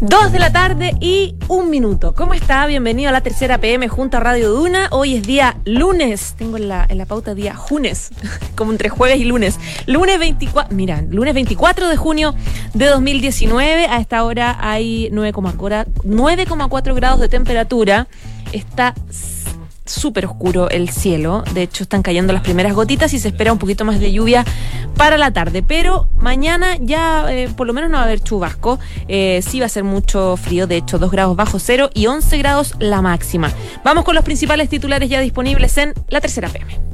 Dos de la tarde y un minuto. ¿Cómo está? Bienvenido a la tercera PM junto a Radio Duna. Hoy es día lunes. Tengo en la, en la pauta día junes, como entre jueves y lunes. Lunes 24, mira, lunes 24 de junio de 2019. A esta hora hay 9,4 grados de temperatura. Está súper oscuro el cielo. De hecho, están cayendo las primeras gotitas y se espera un poquito más de lluvia para la tarde. Pero mañana ya eh, por lo menos no va a haber chubasco. Eh, sí va a ser mucho frío. De hecho, 2 grados bajo cero y 11 grados la máxima. Vamos con los principales titulares ya disponibles en la tercera PM.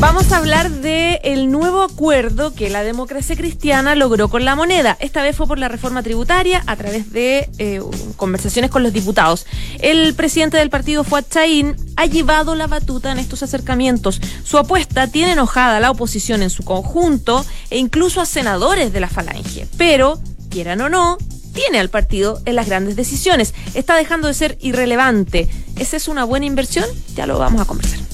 Vamos a hablar del el nuevo acuerdo que la democracia cristiana logró con la moneda. Esta vez fue por la reforma tributaria a través de eh, conversaciones con los diputados. El presidente del partido, Fuad Chaín, ha llevado la batuta en estos acercamientos. Su apuesta tiene enojada a la oposición en su conjunto e incluso a senadores de la falange. Pero, quieran o no, tiene al partido en las grandes decisiones. Está dejando de ser irrelevante. ¿Esa es una buena inversión? Ya lo vamos a conversar.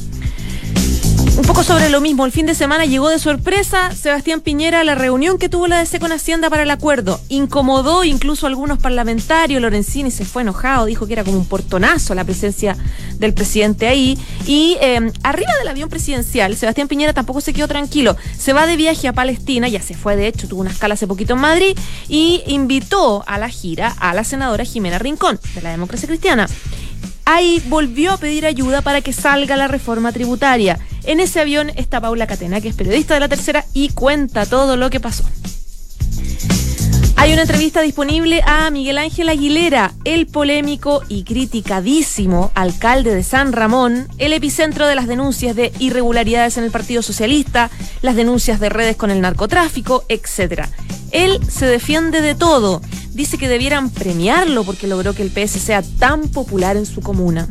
Un poco sobre lo mismo, el fin de semana llegó de sorpresa Sebastián Piñera a la reunión que tuvo la DC con Hacienda para el acuerdo. Incomodó incluso a algunos parlamentarios, Lorenzini se fue enojado, dijo que era como un portonazo la presencia del presidente ahí. Y eh, arriba del avión presidencial, Sebastián Piñera tampoco se quedó tranquilo. Se va de viaje a Palestina, ya se fue de hecho, tuvo una escala hace poquito en Madrid, y invitó a la gira a la senadora Jimena Rincón, de la democracia cristiana ahí volvió a pedir ayuda para que salga la reforma tributaria. En ese avión está Paula Catena, que es periodista de la tercera y cuenta todo lo que pasó. Hay una entrevista disponible a Miguel Ángel Aguilera, el polémico y criticadísimo alcalde de San Ramón, el epicentro de las denuncias de irregularidades en el Partido Socialista, las denuncias de redes con el narcotráfico, etc. Él se defiende de todo dice que debieran premiarlo porque logró que el PS sea tan popular en su comuna.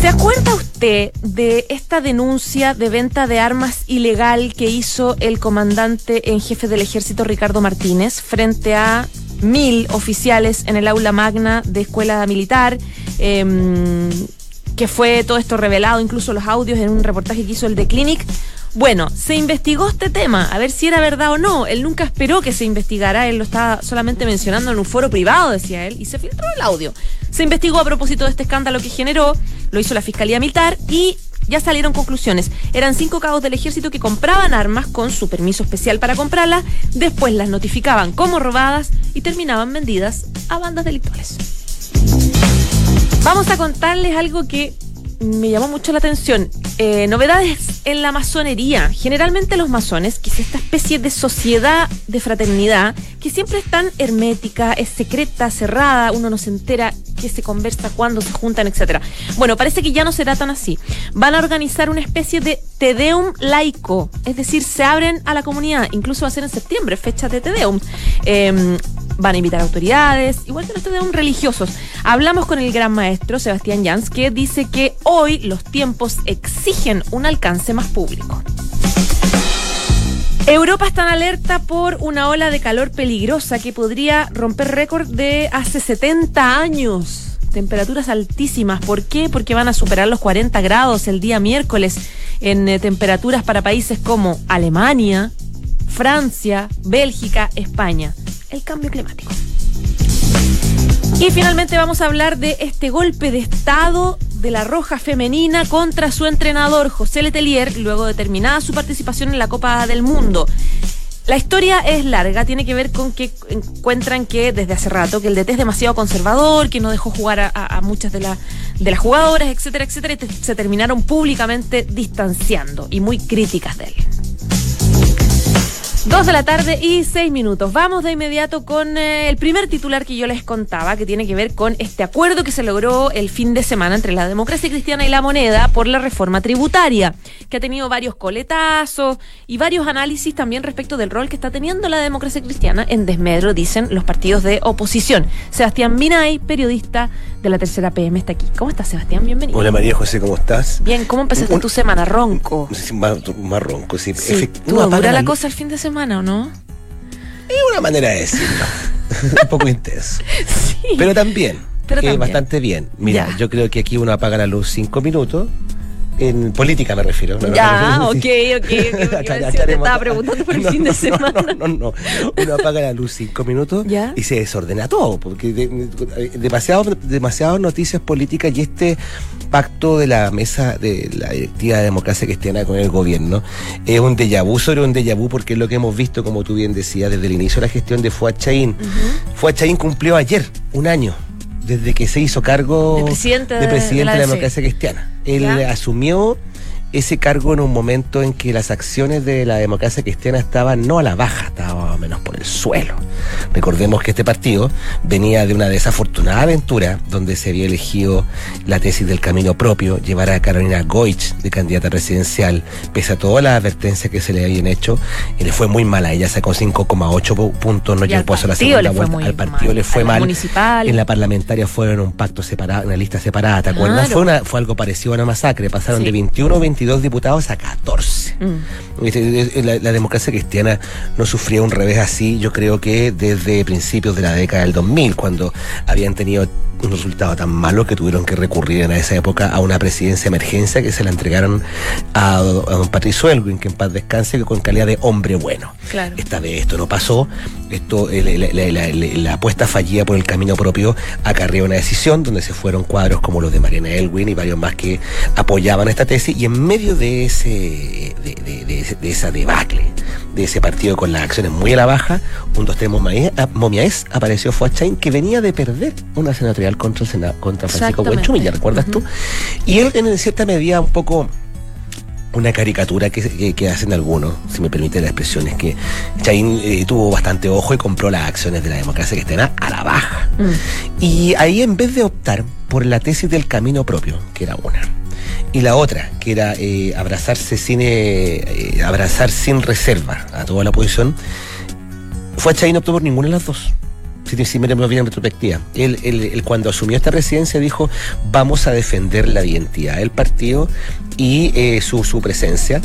¿Se acuerda usted de esta denuncia de venta de armas ilegal que hizo el comandante en jefe del ejército Ricardo Martínez frente a mil oficiales en el aula magna de escuela militar? Em, que fue todo esto revelado, incluso los audios en un reportaje que hizo el de Clinic. Bueno, se investigó este tema, a ver si era verdad o no. Él nunca esperó que se investigara, él lo estaba solamente mencionando en un foro privado, decía él, y se filtró el audio. Se investigó a propósito de este escándalo que generó, lo hizo la Fiscalía Militar y ya salieron conclusiones. Eran cinco cabos del ejército que compraban armas con su permiso especial para comprarlas, después las notificaban como robadas y terminaban vendidas a bandas delictuales. Vamos a contarles algo que me llamó mucho la atención. Eh, novedades en la masonería. Generalmente los masones, que es esta especie de sociedad de fraternidad, que siempre es tan hermética, es secreta, cerrada, uno no se entera qué se conversa, cuándo se juntan, etc. Bueno, parece que ya no será tan así. Van a organizar una especie de Tedeum laico, es decir, se abren a la comunidad, incluso va a ser en septiembre, fecha de Tedeum. Eh, van a invitar autoridades, igual que los Tedeum religiosos. Hablamos con el gran maestro Sebastián Jans, que dice que hoy los tiempos exigen un alcance más público. Europa está en alerta por una ola de calor peligrosa que podría romper récord de hace 70 años. Temperaturas altísimas. ¿Por qué? Porque van a superar los 40 grados el día miércoles en eh, temperaturas para países como Alemania, Francia, Bélgica, España. El cambio climático. Y finalmente vamos a hablar de este golpe de Estado de la Roja Femenina contra su entrenador José Letelier, luego de terminada su participación en la Copa del Mundo. La historia es larga, tiene que ver con que encuentran que desde hace rato que el DT es demasiado conservador, que no dejó jugar a, muchas de, las jugadoras, etcétera, etcétera, y se terminaron públicamente distanciando y muy críticas de él. Dos de la tarde y seis minutos. Vamos de inmediato con eh, el primer titular que yo les contaba, que tiene que ver con este acuerdo que se logró el fin de semana entre la democracia cristiana y la moneda por la reforma tributaria, que ha tenido varios coletazos y varios análisis también respecto del rol que está teniendo la democracia cristiana en desmedro, dicen los partidos de oposición. Sebastián Minay, periodista de la tercera PM, está aquí. ¿Cómo estás, Sebastián? Bienvenido. Hola María José, ¿cómo estás? Bien, ¿cómo empezaste Un- tu semana? Ronco. Más, más ronco, sí. Sí, Efect- ¿Tuvo uno apaga dura la luz. cosa el fin de semana o no? Es una manera de decirlo. Un poco intenso. Sí. Pero también. Pero eh, bastante bien. Mira, Ya. yo creo que aquí uno apaga la luz cinco minutos. En política me refiero. ¿no? Ya, No, no, ok, ok, ok. Te estaba preguntando por el No, fin de no, semana. No, no, no. Uno apaga la luz cinco minutos Ya. y se desordena todo, porque de- de- demasiado, demasiadas noticias políticas y este pacto de la mesa de la directiva de democracia cristiana con el gobierno es un déjà vu sobre un déjà vu porque es lo que hemos visto, como tú bien decías, desde el inicio de la gestión de Fuad Chaín. Fuad Chaín cumplió ayer un año desde que se hizo cargo De presidente de- de presidente de la democracia cristiana. Él Ya. asumió ese cargo en un momento en que las acciones de la democracia cristiana estaban no a la baja, estaban menos por el suelo. Recordemos que este partido venía de una desafortunada aventura donde se había elegido la tesis del camino propio, llevar a Carolina Goich de candidata presidencial, pese a todas las advertencias que se le habían hecho, y le fue muy mal. A ella sacó 5,8 pu- puntos, no llegó a la segunda vuelta. Al partido mal. le fue mal. municipal. En la parlamentaria fueron un pacto separado, una lista separada, ¿te acuerdas? Claro. Fue, una, fue algo parecido a una masacre. Pasaron Sí. de 21 o 22 diputados a 14. Mm. Este, La, la democracia cristiana no sufría un revés así, yo creo que desde principios de la década del 2000, cuando habían tenido un resultado tan malo que tuvieron que recurrir en esa época a una presidencia de emergencia que se la entregaron a, a don Patricio Elwin, que en paz descanse, que con calidad de hombre bueno. Claro. Esta vez esto no pasó, esto, eh, la, la- la- la- la apuesta fallida por el camino propio acarreó una decisión donde se fueron cuadros como los de Mariana Elwin y varios más que apoyaban esta tesis y en medio de ese de, de- de ese- de esa debacle, de ese partido con las acciones muy a la baja, un 2 3 Momiaes apareció Fuachain que venía de perder una senatorial contra, el Sena- contra Francisco. Buenchumilla, ¿recuerdas tú? Y él en cierta medida un poco una caricatura que, que, que hacen algunos, si me permite la expresión, es que Chaín eh, tuvo bastante ojo y compró las acciones de la democracia cristiana a la baja. Mm. Y ahí en vez de optar por la tesis del camino propio, que era una, y la otra, que era eh, abrazarse sin eh, eh, abrazar sin reserva a toda la oposición, fue Chaín optó por ninguna de las dos. Si, si miramos bien en retrospectiva. Él, él- él cuando asumió esta presidencia dijo, vamos a defender la identidad del partido y eh, su, su presencia.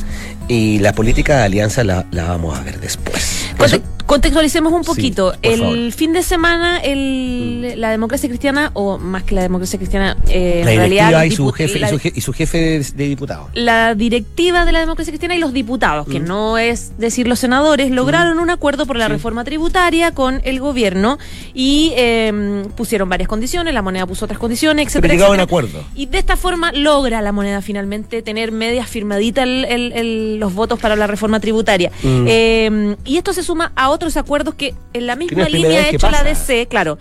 Y la política de alianza la, la vamos a ver después. Eso- contextualicemos un poquito. el favor. Mm. fin de semana, el, la democracia cristiana, o más que la democracia cristiana, eh, en la realidad. directiva los y su, jefe, la- y, su, y su jefe de, de diputados. la directiva de la democracia cristiana y los diputados, que Mm. no es decir los senadores, lograron un acuerdo por la Sí. reforma tributaria con el gobierno y eh, pusieron varias condiciones, la moneda puso otras condiciones, etcétera. Pero llegaron a etcétera. acuerdo. Y de esta forma logra la moneda finalmente tener media firmadita el- el- el- los votos para la reforma tributaria. Mm. Eh, y esto se suma a otros acuerdos que en la misma línea ha hecho la. DC, claro.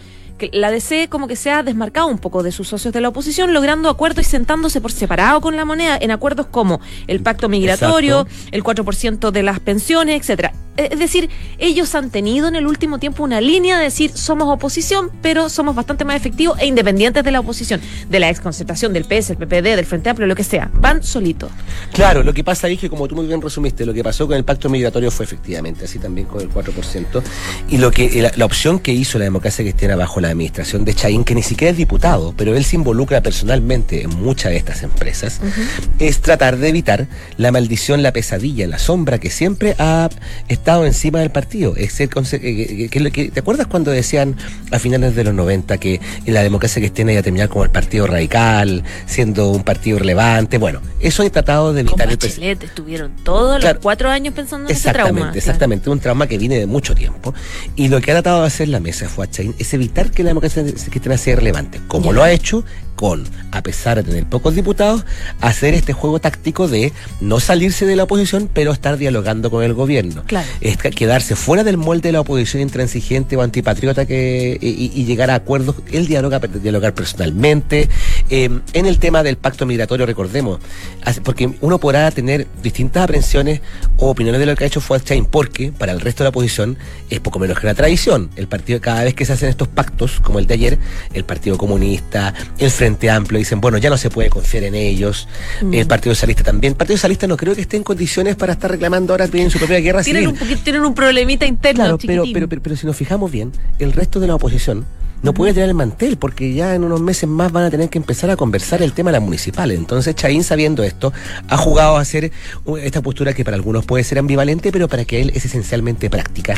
La DC como que se ha desmarcado un poco de sus socios de la oposición, logrando acuerdos y sentándose por separado con la moneda en acuerdos como el pacto migratorio, Exacto. el 4% de las pensiones, etcétera. Es decir, ellos han tenido en el último tiempo una línea de decir somos oposición, pero somos bastante más efectivos e independientes de la oposición, de la exconcertación del PS, el PPD, del Frente Amplio, lo que sea. Van solitos. Claro, lo que pasa ahí es que como tú muy bien resumiste, lo que pasó con el pacto migratorio fue efectivamente así también con el 4%. Y lo que la, la opción que hizo la democracia cristiana bajo la administración de Chaín, que ni siquiera es diputado, pero él se involucra personalmente en muchas de estas empresas, es tratar de evitar la maldición, la pesadilla, la sombra que siempre ha estado encima del partido. Es ser conse- eh, que- que- que- ¿Te acuerdas cuando decían a finales de los 90 que la democracia cristiana iba a terminar como el partido radical, siendo un partido relevante? Bueno, eso he tratado de Con evitar el Bachelet estuvieron todos Claro. los cuatro años pensando en ese Exactamente, exactamente, un trauma que viene de mucho tiempo. Y lo que ha tratado de hacer la mesa Fuachain es evitar que la democracia cristiana sea relevante, como lo ha hecho con, a pesar de tener pocos diputados, hacer este juego táctico de no salirse de la oposición, pero estar dialogando con el gobierno. Claro. Es que- quedarse fuera del molde de la oposición intransigente o antipatriota que, y, y llegar a acuerdos. Él dialoga, dialogar personalmente. Eh, en el tema del pacto migratorio, recordemos, porque uno podrá tener distintas aprensiones o opiniones de lo que ha hecho Fuad Chain, porque para el resto de la oposición es poco menos que una tradición. El partido, cada vez que se hacen estos pactos, como el de ayer, el Partido Comunista, el Frente Amplio, dicen, bueno, ya no se puede confiar en ellos. El Partido Socialista también. El Partido Socialista no creo que esté en condiciones para estar reclamando ahora en su propia guerra Tienen civil. un, tienen un problemita interno, Claro, pero, pero, pero, pero si nos fijamos bien, el resto de la oposición no puede tirar el mantel porque ya en unos meses más van a tener que empezar a conversar el tema de las municipales. Entonces Chaín, sabiendo esto, ha jugado a hacer esta postura que para algunos puede ser ambivalente, pero para que él es esencialmente práctica.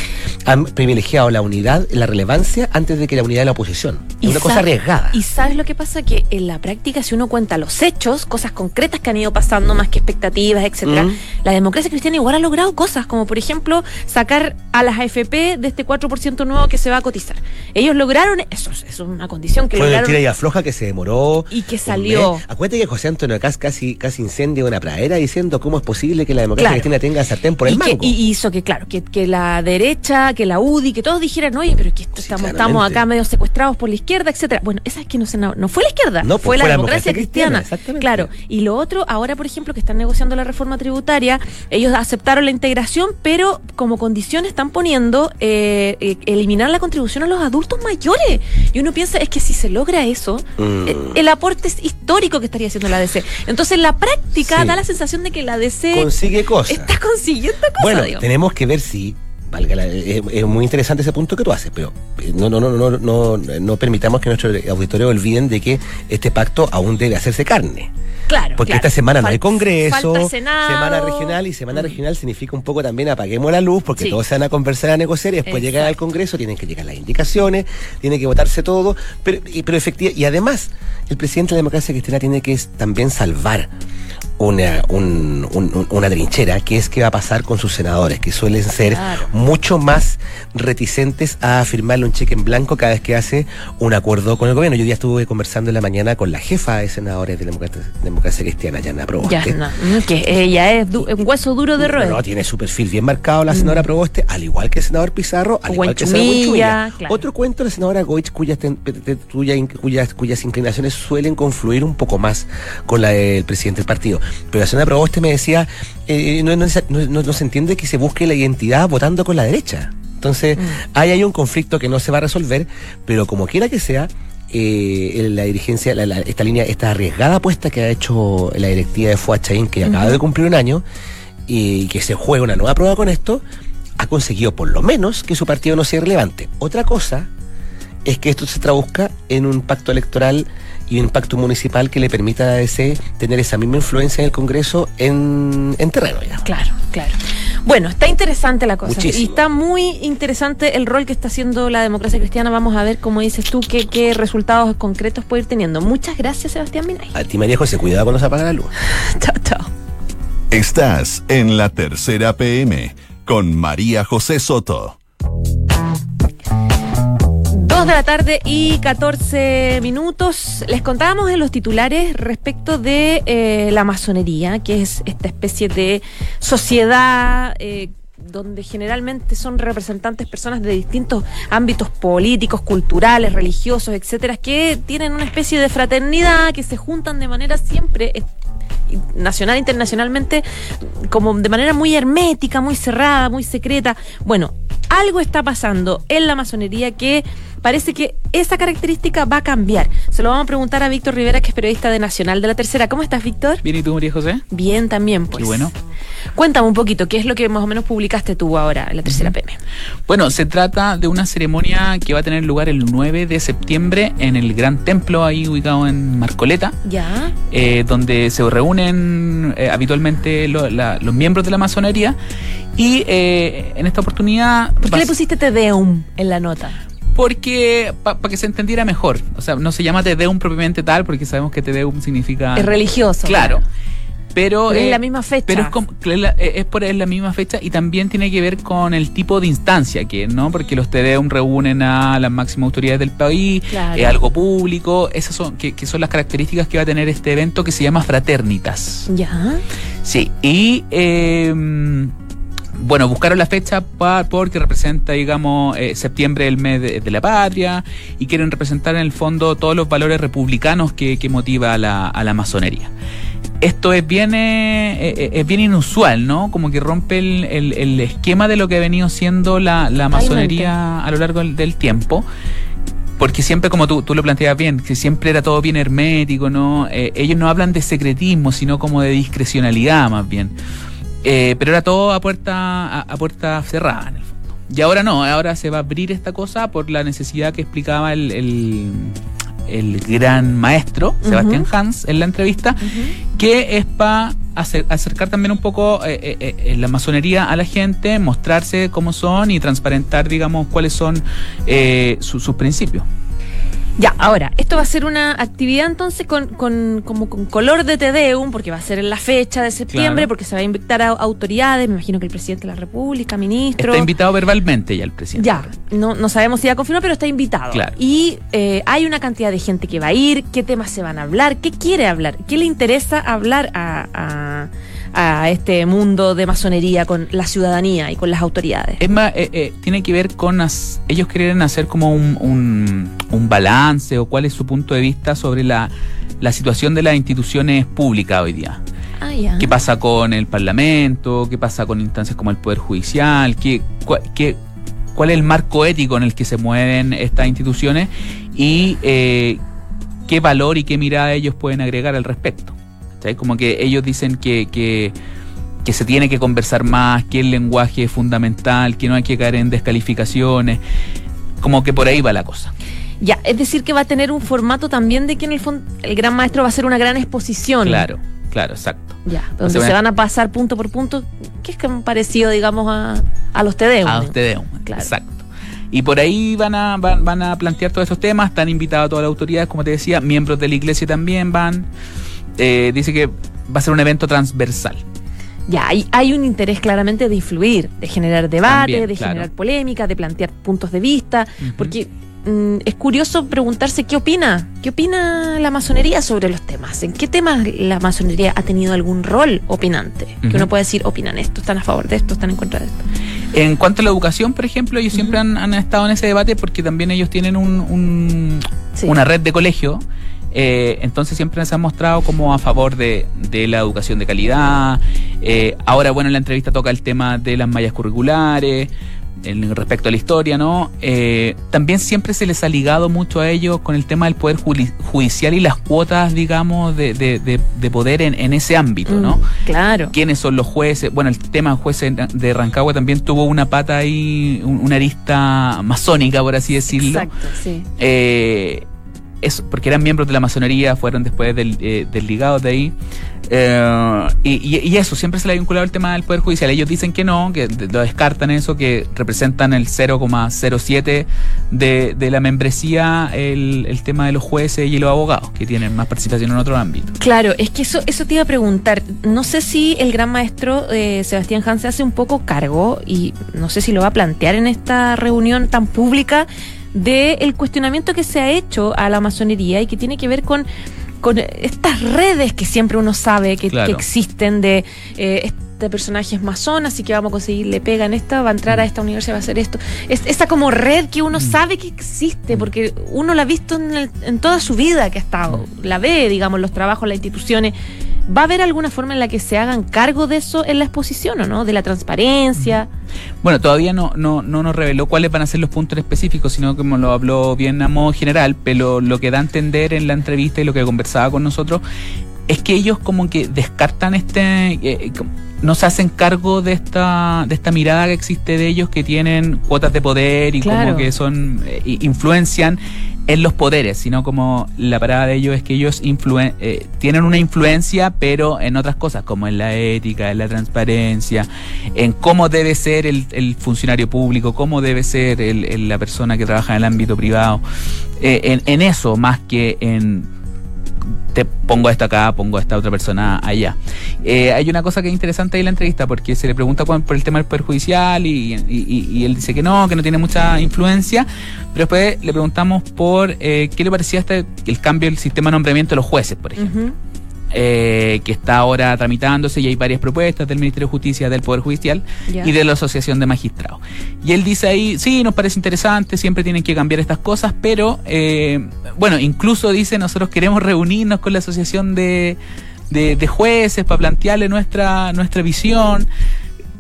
Han privilegiado la unidad, la relevancia, antes de que la unidad de la oposición. Es una cosa sa- arriesgada. Y sabes lo que pasa que en la práctica, si uno cuenta los hechos, cosas concretas que han ido pasando, más que expectativas, etcétera, Mm. la democracia cristiana igual ha logrado cosas, como por ejemplo sacar a las AFP de este 4% nuevo que se va a cotizar. Ellos lograron eso, es una condición que Fue una lograron. tira y afloja que se demoró. Y que salió. Acuérdate que José Antonio Cas casi, casi incendia una pradera diciendo cómo es posible que la democracia Claro. cristiana tenga sartén por el y, que, mango. y hizo que, claro, que, que la derecha, que la UDI, que todos dijeran, oye, pero que esto Sí, estamos, estamos acá medio secuestrados por la izquierda, etcétera. Bueno, esa es que no, se, no, no fue la izquierda, No, fue, pues, la, democracia democracia cristiana. cristiana, exactamente. Claro. Y lo otro, ahora, por ejemplo, que están negociando la reforma tributaria, ellos aceptaron la integración, pero como condición están poniendo eh, eh, eliminar la contribución a los adultos mayores. Y uno piensa, es que si se logra eso, Mm. eh, el aporte es histórico que estaría haciendo la DC. Entonces, en la práctica Sí. da la sensación de que la DC Consigue cosas. está consiguiendo cosas. Bueno, digo. tenemos que ver si. Valga la- es, es muy interesante ese punto que tú haces, pero eh, no, no, no, no, no, no permitamos que nuestros auditores olviden de que este pacto aún debe hacerse carne. Claro. Porque claro. esta semana no hay congreso, semana regional, y semana regional significa un poco también apaguemos la luz, porque Sí. todos se van a conversar, a negociar, y después llegan al Exacto. congreso, tienen que llegar las indicaciones, tiene que votarse todo, pero, y, pero efectivamente, y además, el presidente de la democracia cristiana tiene que también salvar una, un- un- un- una trinchera, que es qué va a pasar con sus senadores, que suelen ser Claro. mucho más reticentes a firmarle un cheque en blanco cada vez que hace un acuerdo con el gobierno. Yo ya estuve conversando en la mañana con la jefa de senadores de la democracia, democracia cristiana, Yana Proboste. Ya, no, mm, que ella es un hueso duro de roer. No, tiene su perfil bien marcado la senadora Proboste, al igual que el senador Pizarro, al igual que el senador claro. Otro cuento de la senadora Goich, cuyas, cuyas, cuyas inclinaciones suelen confluir un poco más con la del presidente del partido. Pero la senadora Proboste me decía, eh, no, no se- no- se entiende que se busque la identidad votando con la derecha. Entonces, Mm. ahí hay un conflicto que no se va a resolver, pero como quiera que sea, eh, la dirigencia, la- la- esta línea, esta arriesgada apuesta que ha hecho la directiva de Fuad Chaín, que acaba de cumplir un año, y que se juega una nueva prueba con esto, ha conseguido por lo menos que su partido no sea relevante. Otra cosa es que esto se traduzca en un pacto electoral y un pacto municipal que le permita a ADC tener esa misma influencia en el Congreso en, en terreno ya. Claro, claro. Bueno, está interesante la cosa. Muchísimo. Y está muy interesante el rol que está haciendo la democracia cristiana. Vamos a ver, como dices tú, qué, qué resultados concretos puede ir teniendo. Muchas gracias, Sebastián Minay. A ti, María José, cuidado cuando se apaga la luz. Chao, chao. Estás en la tercera PM con María José Soto. Dos de la tarde y 14 minutos. Les contábamos en los titulares respecto de eh, la masonería, que es esta especie de sociedad eh, donde generalmente son representantes personas de distintos ámbitos políticos, culturales, religiosos, etcétera, que tienen una especie de fraternidad, que se juntan de manera siempre eh, nacional internacionalmente como de manera muy hermética, muy cerrada, muy secreta. Bueno, algo está pasando en la masonería que parece que esa característica va a cambiar. Se lo vamos a preguntar a Víctor Rivera, que es periodista de Nacional de la Tercera. ¿Cómo estás, Víctor? Bien, ¿y tú, María José? Bien, también, pues. Qué bueno. Cuéntame un poquito, ¿qué es lo que más o menos publicaste tú ahora en la Tercera PM? Bueno, se trata de una ceremonia que va a tener lugar el 9 de septiembre en el Gran Templo, ahí ubicado en Marcoleta, Ya. eh, donde se reúnen eh, habitualmente lo- la- los miembros de la masonería. Y eh, en esta oportunidad. ¿Por qué vas- le pusiste Te Deum en la nota? Porque, para que se entendiera mejor. O sea, no se llama Te Deum propiamente tal, porque sabemos que Te Deum significa. Es religioso. Claro. Pero, Pero es eh, la misma fecha. Pero es, como- es la- es por es la misma fecha y también tiene que ver con el tipo de instancia que es, ¿no? Porque los TDEUM reúnen a las máximas autoridades del país, Claro. es algo público, esas son, que, que son las características que va a tener este evento que se llama Fraternitas. Ya. Sí, y eh, bueno, buscaron la fecha pa- porque representa, digamos, eh, septiembre el mes de, de la patria y quieren representar en el fondo todos los valores republicanos que, que motiva a la, a la masonería. Esto es bien, eh, eh, es bien inusual, ¿no? Como que rompe el, el- el esquema de lo que ha venido siendo la, la masonería a lo largo del, del tiempo. Porque siempre, como tú, tú lo planteabas bien, que siempre era todo bien hermético, ¿no? Eh, ellos no hablan de secretismo, sino como de discrecionalidad más bien. Eh, pero era todo a puerta, a, a puerta cerrada en el fondo. Y ahora no, ahora se va a abrir esta cosa por la necesidad que explicaba el, el, el gran maestro, Sebastián Hans, en la entrevista, que es para acercar también un poco eh, eh, eh, la masonería a la gente, mostrarse cómo son y transparentar, digamos, cuáles son eh, su- sus principios. Ya, ahora, esto va a ser una actividad entonces con, con, como con color de Tedeum, porque va a ser en la fecha de septiembre, Claro. porque se va a invitar a autoridades, me imagino que el presidente de la República, ministro. Está invitado verbalmente ya el presidente. Ya, no, no sabemos si ya confirmado, pero está invitado. Claro. Y eh, hay una cantidad de gente que va a ir, qué temas se van a hablar, qué quiere hablar, qué le interesa hablar a, a- a este mundo de masonería con la ciudadanía y con las autoridades. Es más, eh, eh, tiene que ver con... as- ellos quieren hacer como un, un- un balance o cuál es su punto de vista sobre la, la situación de las instituciones públicas hoy día. Ah. ¿Qué pasa con el Parlamento? ¿Qué pasa con instancias como el Poder Judicial? ¿Qué, cua- qué- ¿Cuál es el marco ético en el que se mueven estas instituciones? Y eh, qué valor y qué mirada ellos pueden agregar al respecto. ¿Cachai? Como que ellos dicen que, que, que se tiene que conversar más, que el lenguaje es fundamental, que no hay que caer en descalificaciones. Como que por ahí va la cosa. Ya, es decir que va a tener un formato también de que en el fondo el gran maestro va a hacer una gran exposición. Claro, claro, exacto. Ya, donde Se se, van- a pasar punto por punto, que es parecido, digamos, a, a los TD. A ustedes, Claro. exacto. Y por ahí van a, van, van a plantear todos esos temas, están invitados todas las autoridades, como te decía, miembros de la iglesia también van. Eh, dice que va a ser un evento transversal. Ya, hay, hay un interés claramente de influir, de generar debate, También, de claro. generar polémica, de plantear puntos de vista, porque mm, es curioso preguntarse qué opina, qué opina la masonería sobre los temas, en qué temas la masonería ha tenido algún rol opinante, que uno puede decir, opinan esto, están a favor de esto, están en contra de esto. En cuanto a la educación, por ejemplo, ellos siempre han, han estado en ese debate porque también ellos tienen un, un- Sí. una red de colegio. Eh, entonces siempre se han mostrado como a favor de, de la educación de calidad. Eh, ahora, bueno, en la entrevista toca el tema de las mallas curriculares, en respecto a la historia, ¿no? Eh, también siempre se les ha ligado mucho a ellos con el tema del poder judicial y las cuotas, digamos, de, de- de- de poder en, en ese ámbito, ¿no? Mm, claro. quiénes son los jueces. Bueno, el tema de jueces de Rancagua también tuvo una pata ahí, un- una arista masónica, por así decirlo. Exacto, sí. Eh, eso, porque eran miembros de la masonería, fueron después del, eh, desligados de ahí. Eh, y, y- eso, siempre se le ha vinculado el tema del Poder Judicial. Ellos dicen que no, que lo descartan eso, que representan el 0,07 de, de la membresía el, el tema de los jueces y los abogados, que tienen más participación en otro ámbito. Claro, es que eso, eso te iba a preguntar. No sé si el gran maestro eh, Sebastián Hans hace un poco cargo, y no sé si lo va a plantear en esta reunión tan pública, del cuestionamiento que se ha hecho a la masonería y que tiene que ver con, con estas redes que siempre uno sabe que, Claro. que existen de eh, este personaje es masón, así que vamos a conseguirle pega en esta, va a entrar a esta universidad, va a hacer esto. Es, esa como red que uno sabe que existe, porque uno la ha visto en, el- en toda su vida que ha estado, la ve, digamos, los trabajos, las instituciones. ¿Va a haber alguna forma en la que se hagan cargo de eso en la exposición o no? De la transparencia. Bueno, todavía no, no, no nos reveló cuáles van a ser los puntos específicos, sino como lo habló bien a modo general, pero lo que da a entender en la entrevista y lo que conversaba con nosotros es que ellos como que descartan este... eh, com- no se hacen cargo de esta de esta mirada que existe de ellos que tienen cuotas de poder y Claro. como que son eh, influencian en los poderes, sino como la parada de ellos es que ellos influen- eh, tienen una influencia, pero en otras cosas, como en la ética, en la transparencia, en cómo debe ser el, el funcionario público, cómo debe ser el- el- la persona que trabaja en el ámbito privado, eh, en, en eso más que en te pongo esto acá, pongo a esta otra persona allá. Eh, hay una cosa que es interesante ahí en la entrevista, porque se le pregunta por el tema del perjudicial y, y, él dice que no, que no tiene mucha influencia, pero después le preguntamos por eh, qué le parecía este, el cambio del sistema de nombramiento de los jueces, por ejemplo. Eh, que está ahora tramitándose y hay varias propuestas del Ministerio de Justicia, del Poder Judicial y de la Asociación de Magistrados. Y él dice ahí, sí, nos parece interesante, siempre tienen que cambiar estas cosas, pero eh, bueno, incluso dice, nosotros queremos reunirnos con la Asociación de, de, Jueces para plantearle nuestra, nuestra visión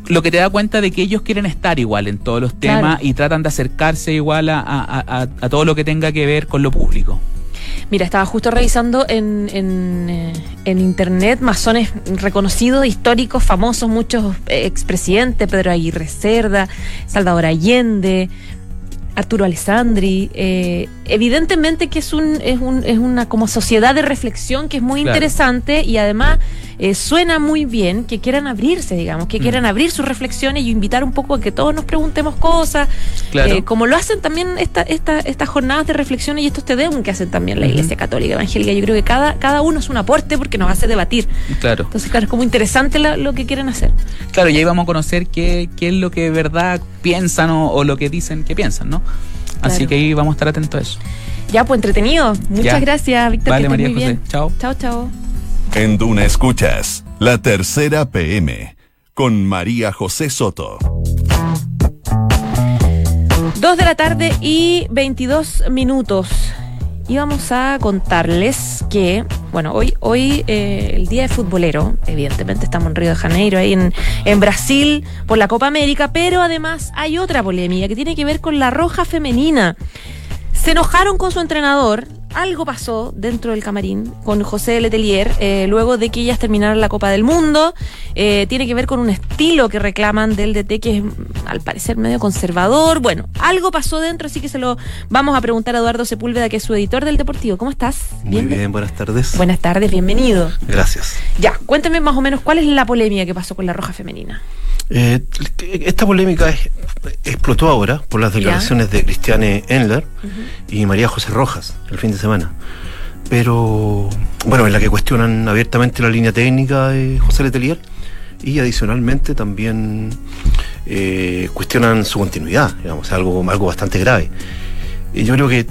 lo que te da cuenta de que ellos quieren estar igual en todos los temas y tratan de acercarse igual a, a, todo lo que tenga que ver con lo público. Mira, estaba justo revisando en, en, eh, en internet masones reconocidos, históricos, famosos, muchos eh, expresidentes, Pedro Aguirre Cerda, Salvador Allende, Arturo Alessandri. Eh, evidentemente que es, un, es, un, es una como sociedad de reflexión que es muy interesante y además eh, suena muy bien que quieran abrirse, digamos, que quieran mm. abrir sus reflexiones y invitar un poco a que todos nos preguntemos cosas, eh, como lo hacen también esta, esta, estas jornadas de reflexión y estos tedeum que hacen también la Iglesia Católica Evangélica. Yo creo que cada, cada uno es un aporte porque nos hace debatir. Claro. Entonces, claro, es como interesante lo que quieren hacer. Claro, y ahí vamos a conocer qué, qué es lo que de verdad piensan o, lo que dicen que piensan, ¿no? Así que ahí vamos a estar atentos a eso. Ya, pues entretenido. Muchas gracias, Víctor. Vale, María José. Chao. Chao, chao. En Duna Escuchas, la tercera PM, con María José Soto. Dos de la tarde y 22 minutos. Y vamos a contarles que, bueno, hoy, hoy eh, el día de futbolero, evidentemente estamos en Río de Janeiro, ahí en, en Brasil, por la Copa América, pero además hay otra polémica que tiene que ver con la roja femenina. Se enojaron con su entrenador, algo pasó dentro del camarín con José Letelier eh, luego de que ellas terminaron la Copa del Mundo. Eh, tiene que ver con un estilo que reclaman del DT que es al parecer medio conservador. Bueno, algo pasó dentro, así que se lo vamos a preguntar a Eduardo Sepúlveda, que es su editor del Deportivo. ¿Cómo estás? Muy bien, buenas tardes. Buenas tardes, bienvenido. Gracias. Ya, cuénteme más o menos cuál es la polémica que pasó con la Roja Femenina. Eh, esta polémica explotó ahora por las declaraciones de Cristiane Enler y María José Rojas el fin de semana. Pero, bueno, en la que cuestionan abiertamente la línea técnica de José Letelier y adicionalmente también eh, cuestionan su continuidad, digamos, algo, algo bastante grave. Y yo creo que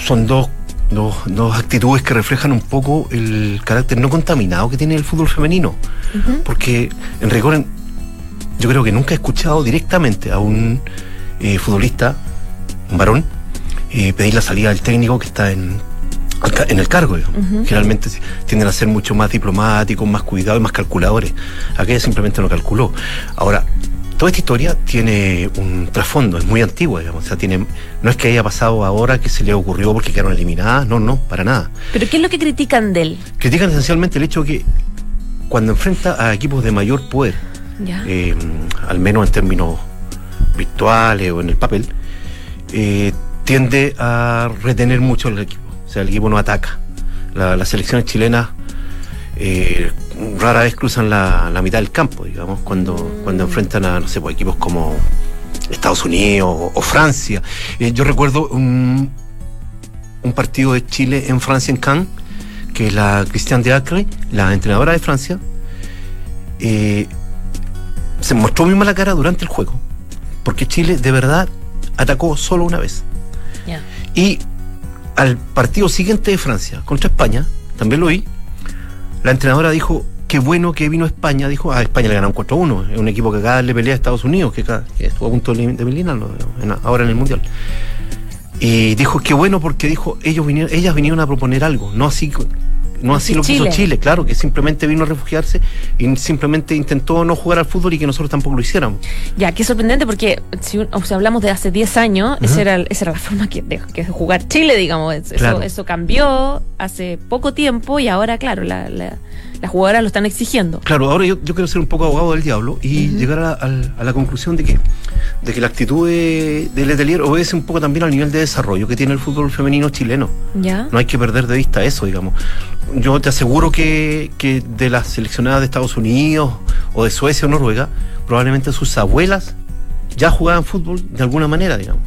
son dos, dos, actitudes que reflejan un poco el carácter no contaminado que tiene el fútbol femenino. Porque en rigor yo creo que nunca he escuchado directamente a un eh, futbolista, un varón, eh, pedir la salida del técnico que está en, en el cargo. Generalmente tienden a ser mucho más diplomáticos, más cuidados, más calculadores. Aquella simplemente no calculó. Ahora, toda esta historia tiene un trasfondo, es muy antigua, digamos. O sea, tiene, no es que haya pasado ahora que se le ocurrió porque quedaron eliminadas, no, no, para nada. ¿Pero qué es lo que critican de él? Critican esencialmente el hecho que cuando enfrenta a equipos de mayor poder, eh, al menos en términos virtuales o en el papel, eh, tiende a retener mucho el equipo. O sea, el equipo no ataca. las selecciones chilenas eh, rara vez cruzan la, mitad del campo, digamos, cuando, cuando enfrentan a, no sé, pues, equipos como Estados Unidos o, Francia. yo recuerdo un, un partido de Chile en Francia, en Cannes, que la Christiane de Acre, la entrenadora de Francia, eh, se mostró muy mala cara durante el juego, porque Chile de verdad atacó solo una vez. Y al partido siguiente de Francia contra España, también lo vi, la entrenadora dijo, qué bueno que vino España, dijo, a España le ganaron 4-1, es un equipo que acá le pelea a Estados Unidos, que, estuvo a punto de eliminarlo ahora en el Mundial. Y dijo, qué bueno porque dijo, ellos vinieron, ellas vinieron a proponer algo, no así no así lo quiso Chile, claro, que simplemente vino a refugiarse y simplemente intentó no jugar al fútbol y que nosotros tampoco lo hiciéramos. Ya, qué sorprendente porque si hablamos de hace 10 años, esa, era, esa era la forma que, de, que jugar Chile, digamos. Eso, eso cambió hace poco tiempo y ahora, claro, la, la las jugadoras lo están exigiendo. Claro, ahora yo, quiero ser un poco abogado del diablo y llegar a, la conclusión de que, de que la actitud de, de Letelier obedece un poco también al nivel de desarrollo que tiene el fútbol femenino chileno. ¿Ya? No hay que perder de vista eso, digamos. Yo te aseguro que, que de las seleccionadas de Estados Unidos o de Suecia o Noruega, probablemente sus abuelas ya jugaban fútbol de alguna manera, digamos.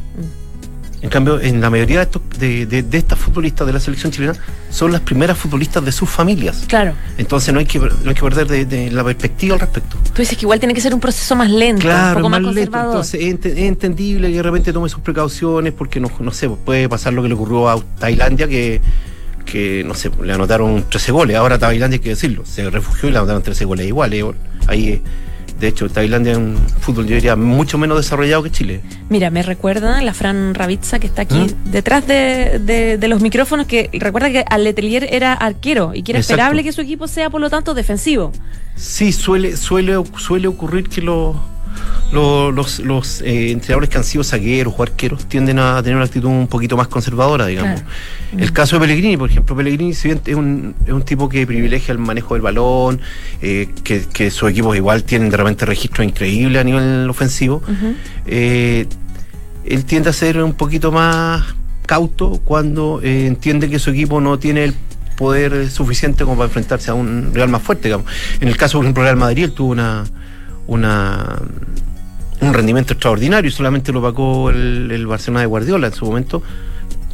En cambio, en la mayoría de, estos, de, de, estas futbolistas de la selección chilena son las primeras futbolistas de sus familias. Claro. Entonces no hay que, no hay que perder de, la perspectiva al respecto. Tú dices que igual tiene que ser un proceso más lento, un poco más, conservador. Entonces es, entendible que de repente tome sus precauciones porque no, no sé, puede pasar lo que le ocurrió a Tailandia que que no sé, le anotaron 13 goles. Ahora Tailandia hay que decirlo, se refugió y le anotaron 13 goles iguales. Ahí de hecho, Tailandia es un fútbol, yo diría, mucho menos desarrollado que Chile. Mira, me recuerda la Fran Ravizza que está aquí ¿Mm? detrás de, los micrófonos, que recuerda que Letelier era arquero y que era esperable que su equipo sea, por lo tanto, defensivo. Sí, suele, suele, suele ocurrir que los los, los, eh, entrenadores que han sido zagueros o arqueros tienden a tener una actitud un poquito más conservadora, digamos. El caso de Pellegrini, por ejemplo, Pellegrini es un, es un tipo que privilegia el manejo del balón, eh, que, que, sus equipos igual tienen de repente registros increíbles a nivel ofensivo. Eh, él tiende a ser un poquito más cauto cuando entiende que su equipo no tiene el poder suficiente como para enfrentarse a un Real más fuerte, digamos. En el caso, por ejemplo, Real Madrid, él tuvo una una un rendimiento extraordinario y solamente lo pagó el, Barcelona de Guardiola en su momento.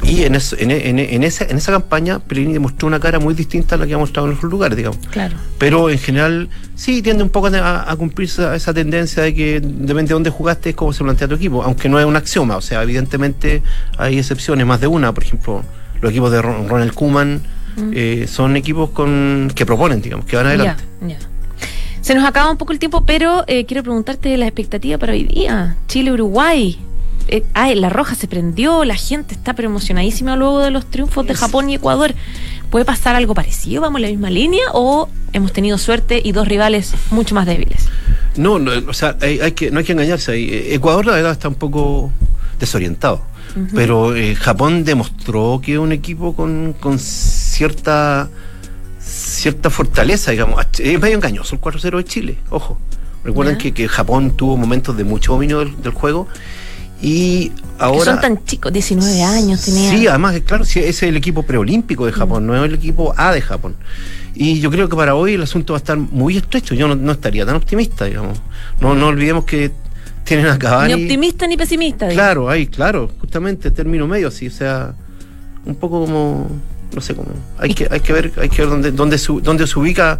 Y en, en, esa, en esa campaña Pellegrini demostró una cara muy distinta a la que ha mostrado en otros lugares, digamos. Claro. Pero en general sí tiende un poco a, cumplir esa, tendencia de que depende de dónde jugaste es cómo se plantea tu equipo, aunque no es un axioma. O sea, evidentemente hay excepciones, más de una. Por ejemplo, los equipos de Ronald Kuman mm. eh, son equipos con que proponen, digamos, que van adelante. Se nos acaba un poco el tiempo, pero eh, quiero preguntarte la expectativa para hoy día. Chile-Uruguay. Eh, ay, la roja se prendió, la gente está pero emocionadísima luego de los triunfos de Japón y Ecuador. ¿Puede pasar algo parecido? ¿Vamos en la misma línea? ¿O hemos tenido suerte y dos rivales mucho más débiles? No, o sea, hay, que, no hay que engañarse. Eh, Ecuador, la verdad, está un poco desorientado. Pero Japón demostró que es un equipo con, con cierta cierta fortaleza, digamos. Es medio engañoso el 4-0 de Chile, ojo. Recuerden que, Japón tuvo momentos de mucho dominio del, juego y ahora... son tan chicos, 19 años tenían. Sí, además, claro, sí, ese es el equipo preolímpico de Japón, no es el equipo A de Japón. Y yo creo que para hoy el asunto va a estar muy estrecho. Yo no, estaría tan optimista, digamos. No, no olvidemos que tienen a Cavani... Ni optimista ni pesimista. Claro, ahí, claro, justamente término medio, así, o sea, un poco como no sé cómo. Hay que, hay que ver, hay que ver dónde, dónde, dónde se ubica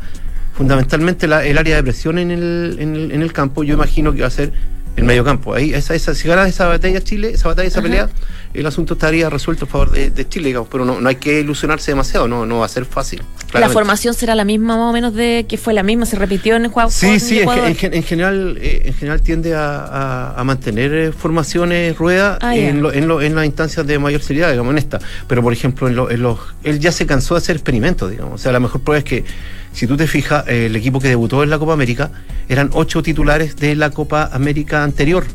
fundamentalmente el área de presión en el, en el, en el campo. Yo imagino que va a ser el medio campo. Ahí, esa, esa, si ganas esa batalla Chile, esa batalla, esa pelea, el asunto estaría resuelto a favor de, Chile, digamos, pero no, no hay que ilusionarse demasiado, no, no va a ser fácil. ¿La formación será la misma más o menos de que fue la misma, se repitió en el juego? Sí, sí, en, general, eh, en general tiende a, mantener eh, formaciones ruedas ah, en, en, las instancias de mayor seriedad, digamos, en esta. Pero por ejemplo, en, los, él ya se cansó de hacer experimentos, digamos. O sea, la mejor prueba es que si tú te fijas, el equipo que debutó en la Copa América eran ocho titulares de la Copa América anterior.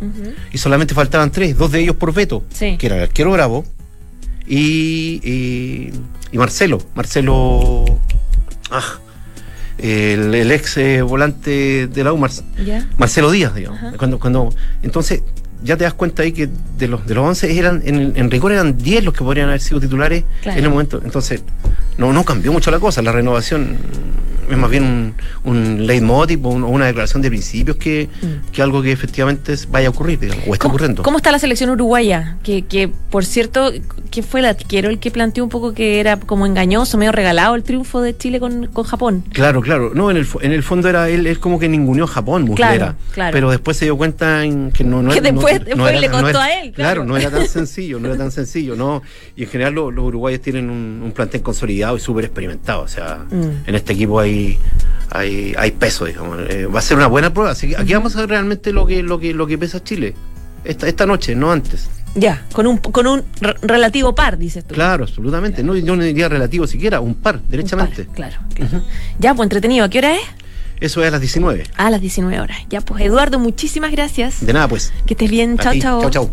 Y solamente faltaban tres, dos de ellos por veto, que era el arquero Bravo y, y, Marcelo, Marcelo, ah, el, ex eh, volante de la U, Marcelo Díaz, digamos. Cuando, cuando, entonces, ya te das cuenta ahí que de los de los 11 eran en, rigor eran 10 los que podrían haber sido titulares en el momento. Entonces, no no cambió mucho la cosa, la renovación es más bien un, un leitmotiv o una declaración de principios que, mm. que, algo que efectivamente vaya a ocurrir, digamos, o está ocurriendo. ¿Cómo está la selección uruguaya? Que, que por cierto, ¿qué fue el arquero el que planteó un poco que era como engañoso, medio regalado el triunfo de Chile con, con Japón? Claro, claro. No, en el, en el fondo era él, él como que ninguneó Japón, Muslera. Claro, Pero después se dio cuenta en que no, no, que después, después le contó a él. Claro. no era tan sencillo, no era tan sencillo, ¿no? Y en general los, uruguayos tienen un, un plantel consolidado y súper experimentado. O sea, mm. en este equipo hay hay, hay peso, digamos. Eh, va a ser una buena prueba. Así que aquí vamos a ver realmente lo que, lo que, lo que pesa Chile. Esta, esta noche, no antes. Ya, con un, con un relativo par, dices tú. Claro, absolutamente. No, yo no diría relativo siquiera, un par, derechamente. claro. Ya, pues entretenido. ¿A qué hora es? Eso es a las 19. A las 19 horas. Ya, pues Eduardo, muchísimas gracias. De nada, pues. Que estés bien. Chao, chao. Chao, chao.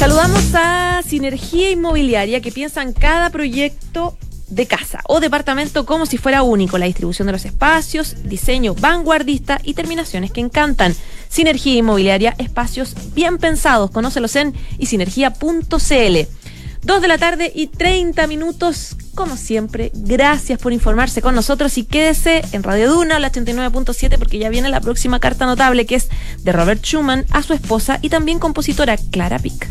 Saludamos a Sinergia Inmobiliaria que piensa en cada proyecto de casa o departamento como si fuera único, la distribución de los espacios, diseño vanguardista y terminaciones que encantan. Sinergia Inmobiliaria, espacios bien pensados, conócelos en isinergia.cl. 2 de la tarde y 30 minutos. Como siempre, gracias por informarse con nosotros y quédese en Radio Duna, la 89.7, porque ya viene la próxima carta notable que es de Robert Schumann a su esposa y también compositora Clara Pick.